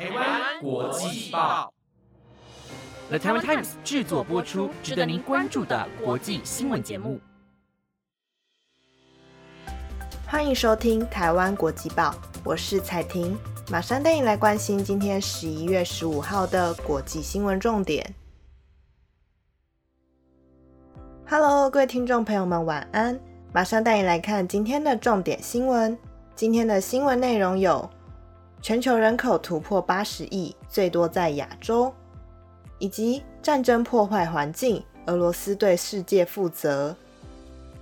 台湾国际报，The Taiwan Times 制作播出，值得您关注的国际新闻节目。欢迎收听台湾国际报，我是彩婷，马上带你来关心今天十一月十五号的国际新闻重点。Hello，各位听众朋友们，晚安！马上带你来看今天的重点新闻。今天的新闻内容有：全球人口突破八十亿，最多在亚洲；以及战争破坏环境，俄罗斯对世界负责；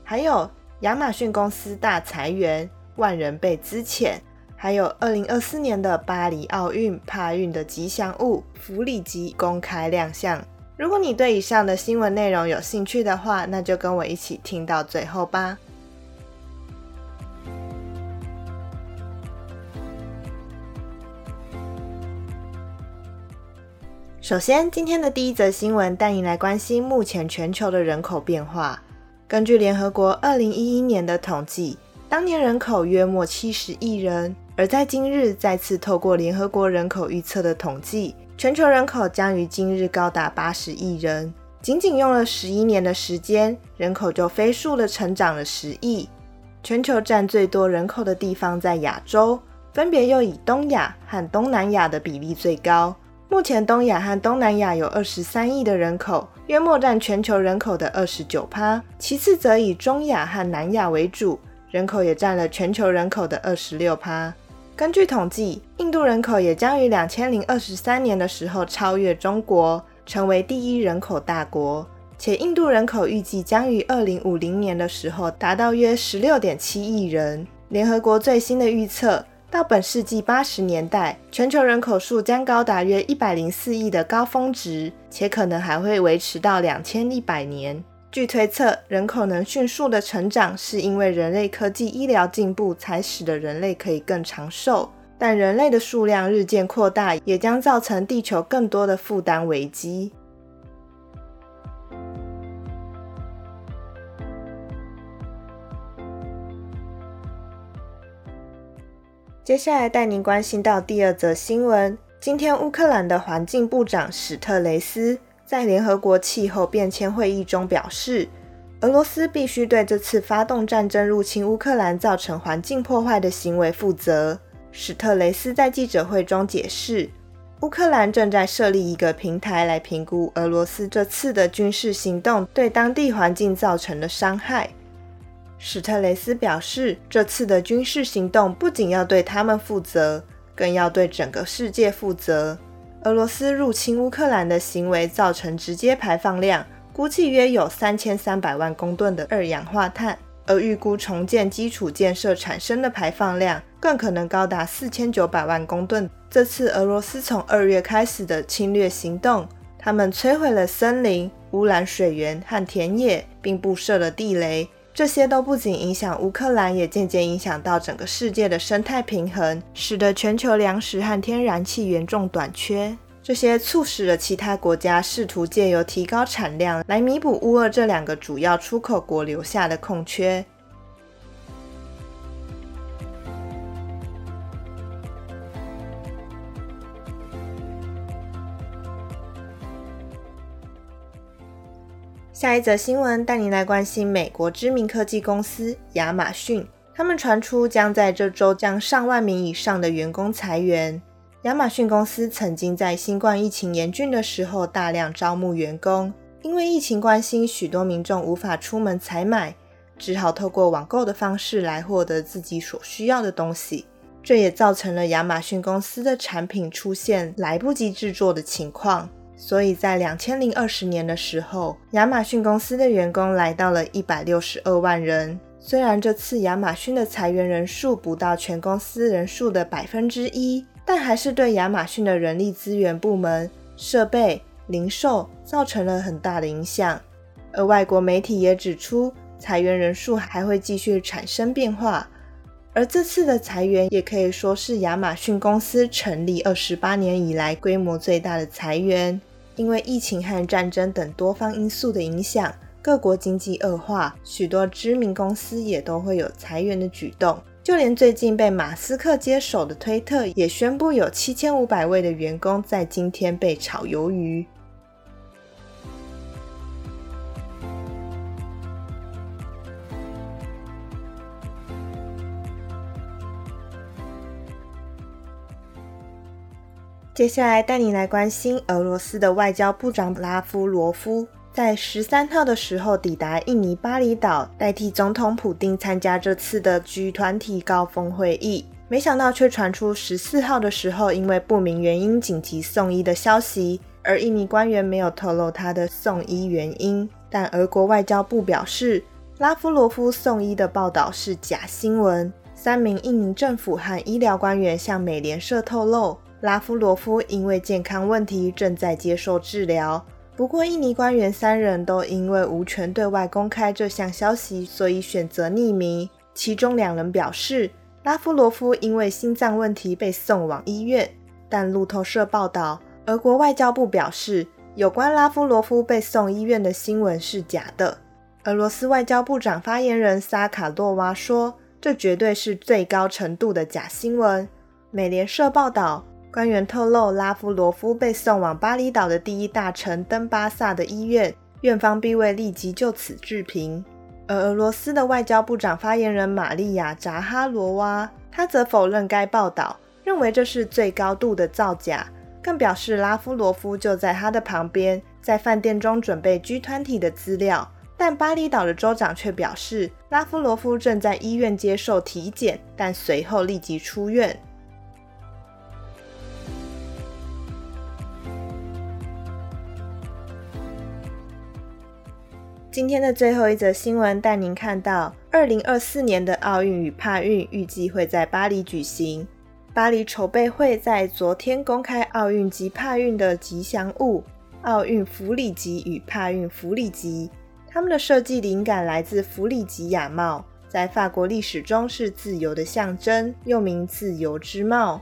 还有。亚马逊公司大裁员，万人被资遣，还有二零二四年的巴黎奥运帕运的吉祥物弗里吉公开亮相。如果你对以上的新闻内容有兴趣的话，那就跟我一起听到最后吧。首先，今天的第一则新闻带你来关心目前全球的人口变化。根据联合国二零一一年的统计，当年人口约莫七十亿人。而在今日再次透过联合国人口预测的统计，全球人口将于今日高达八十亿人。仅仅用了十一年的时间，人口就飞速的成长了十亿。全球占最多人口的地方在亚洲，分别又以东亚和东南亚的比例最高。目前，东亚和东南亚有二十三亿的人口，约莫占全球人口的二十九趴。其次，则以中亚和南亚为主，人口也占了全球人口的二十六趴。根据统计，印度人口也将于两千零二十三年的时候超越中国，成为第一人口大国。且印度人口预计将于二零五零年的时候达到约十六点七亿人。联合国最新的预测。到本世纪八十年代，全球人口数将高达约一百零四亿的高峰值，且可能还会维持到两千一百年。据推测，人口能迅速的成长，是因为人类科技医疗进步，才使得人类可以更长寿。但人类的数量日渐扩大，也将造成地球更多的负担危机。接下来带您关心到第二则新闻。今天，乌克兰的环境部长史特雷斯在联合国气候变迁会议中表示，俄罗斯必须对这次发动战争入侵乌克兰造成环境破坏的行为负责。史特雷斯在记者会中解释，乌克兰正在设立一个平台来评估俄罗斯这次的军事行动对当地环境造成的伤害。史特雷斯表示，这次的军事行动不仅要对他们负责，更要对整个世界负责。俄罗斯入侵乌克兰的行为造成直接排放量估计约有三千三百万公吨的二氧化碳，而预估重建基础建设产生的排放量更可能高达四千九百万公吨。这次俄罗斯从二月开始的侵略行动，他们摧毁了森林、污染水源和田野，并布设了地雷。这些都不仅影响乌克兰，也间接影响到整个世界的生态平衡，使得全球粮食和天然气严重短缺。这些促使了其他国家试图借由提高产量来弥补乌俄这两个主要出口国留下的空缺。下一则新闻带您来关心美国知名科技公司亚马逊。他们传出将在这周将上万名以上的员工裁员。亚马逊公司曾经在新冠疫情严峻的时候大量招募员工，因为疫情关系，许多民众无法出门采买，只好透过网购的方式来获得自己所需要的东西。这也造成了亚马逊公司的产品出现来不及制作的情况。所以在两千零二十年的时候，亚马逊公司的员工来到了一百六十二万人。虽然这次亚马逊的裁员人数不到全公司人数的百分之一，但还是对亚马逊的人力资源部门、设备、零售造成了很大的影响。而外国媒体也指出，裁员人数还会继续产生变化。而这次的裁员也可以说是亚马逊公司成立二十八年以来规模最大的裁员。因为疫情和战争等多方因素的影响，各国经济恶化，许多知名公司也都会有裁员的举动。就连最近被马斯克接手的推特也宣布有七千五百位的员工在今天被炒鱿鱼。接下来带你来关心俄罗斯的外交部长拉夫罗夫，在十三号的时候抵达印尼巴厘岛，代替总统普丁参加这次的 G 团体高峰会议。没想到却传出十四号的时候因为不明原因紧急送医的消息，而印尼官员没有透露他的送医原因。但俄国外交部表示，拉夫罗夫送医的报道是假新闻。三名印尼政府和医疗官员向美联社透露。拉夫罗夫因为健康问题正在接受治疗，不过印尼官员三人都因为无权对外公开这项消息，所以选择匿名。其中两人表示，拉夫罗夫因为心脏问题被送往医院，但路透社报道，俄国外交部表示，有关拉夫罗夫被送医院的新闻是假的。俄罗斯外交部长发言人萨卡洛娃说：“这绝对是最高程度的假新闻。”美联社报道。官员透露，拉夫罗夫被送往巴厘岛的第一大城登巴萨的医院，院方并未立即就此置评。而俄罗斯的外交部长发言人玛利亚·扎哈罗娃，他则否认该报道，认为这是最高度的造假，更表示拉夫罗夫就在他的旁边，在饭店中准备 G 团体的资料。但巴厘岛的州长却表示，拉夫罗夫正在医院接受体检，但随后立即出院。今天的最后一则新闻带您看到，二零二四年的奥运与帕运预计会在巴黎举行。巴黎筹备会在昨天公开奥运及帕运的吉祥物——奥运弗里吉与帕运弗里吉。他们的设计灵感来自弗里吉亚帽，在法国历史中是自由的象征，又名自由之帽。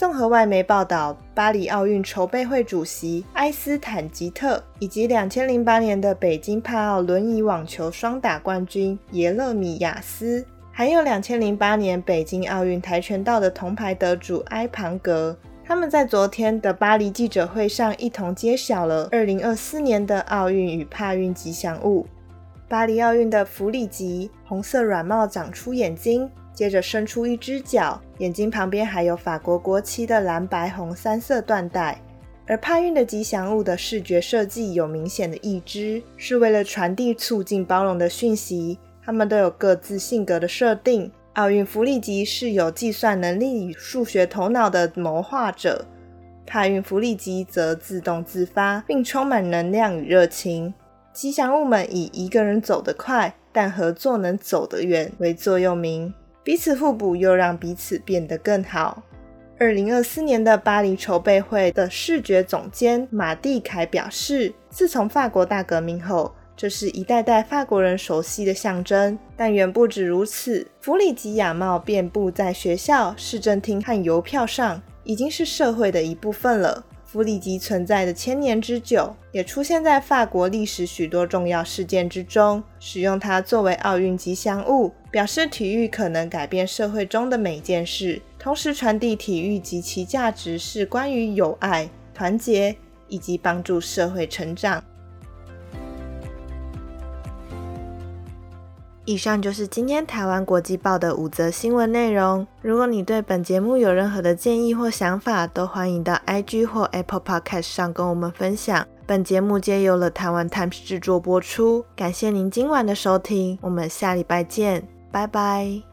综合外媒报道，巴黎奥运筹备会主席埃斯坦吉特，以及2008年的北京帕奥轮椅网球双打冠军耶勒米亚斯，还有2008年北京奥运跆拳道的铜牌得主埃庞格，他们在昨天的巴黎记者会上一同揭晓了2024年的奥运与帕运吉祥物。巴黎奥运的弗里吉，红色软帽长出眼睛。接着伸出一只脚，眼睛旁边还有法国国旗的蓝白红三色缎带。而帕运的吉祥物的视觉设计有明显的意志，是为了传递促进包容的讯息。他们都有各自性格的设定。奥运福利吉是有计算能力与数学头脑的谋划者，帕运福利吉则自动自发，并充满能量与热情。吉祥物们以一个人走得快，但合作能走得远为座右铭。彼此互补，又让彼此变得更好。二零二四年的巴黎筹备会的视觉总监马蒂凯表示，自从法国大革命后，这是一代代法国人熟悉的象征。但远不止如此，弗里吉亚帽遍布在学校、市政厅和邮票上，已经是社会的一部分了。弗里吉存在的千年之久，也出现在法国历史许多重要事件之中。使用它作为奥运吉祥物，表示体育可能改变社会中的每件事，同时传递体育及其价值是关于友爱、团结以及帮助社会成长。以上就是今天台湾国际报的五则新闻内容。如果你对本节目有任何的建议或想法，都欢迎到 IG 或 Apple Podcast 上跟我们分享。本节目皆由了台湾 Times 制作播出，感谢您今晚的收听，我们下礼拜见，拜拜。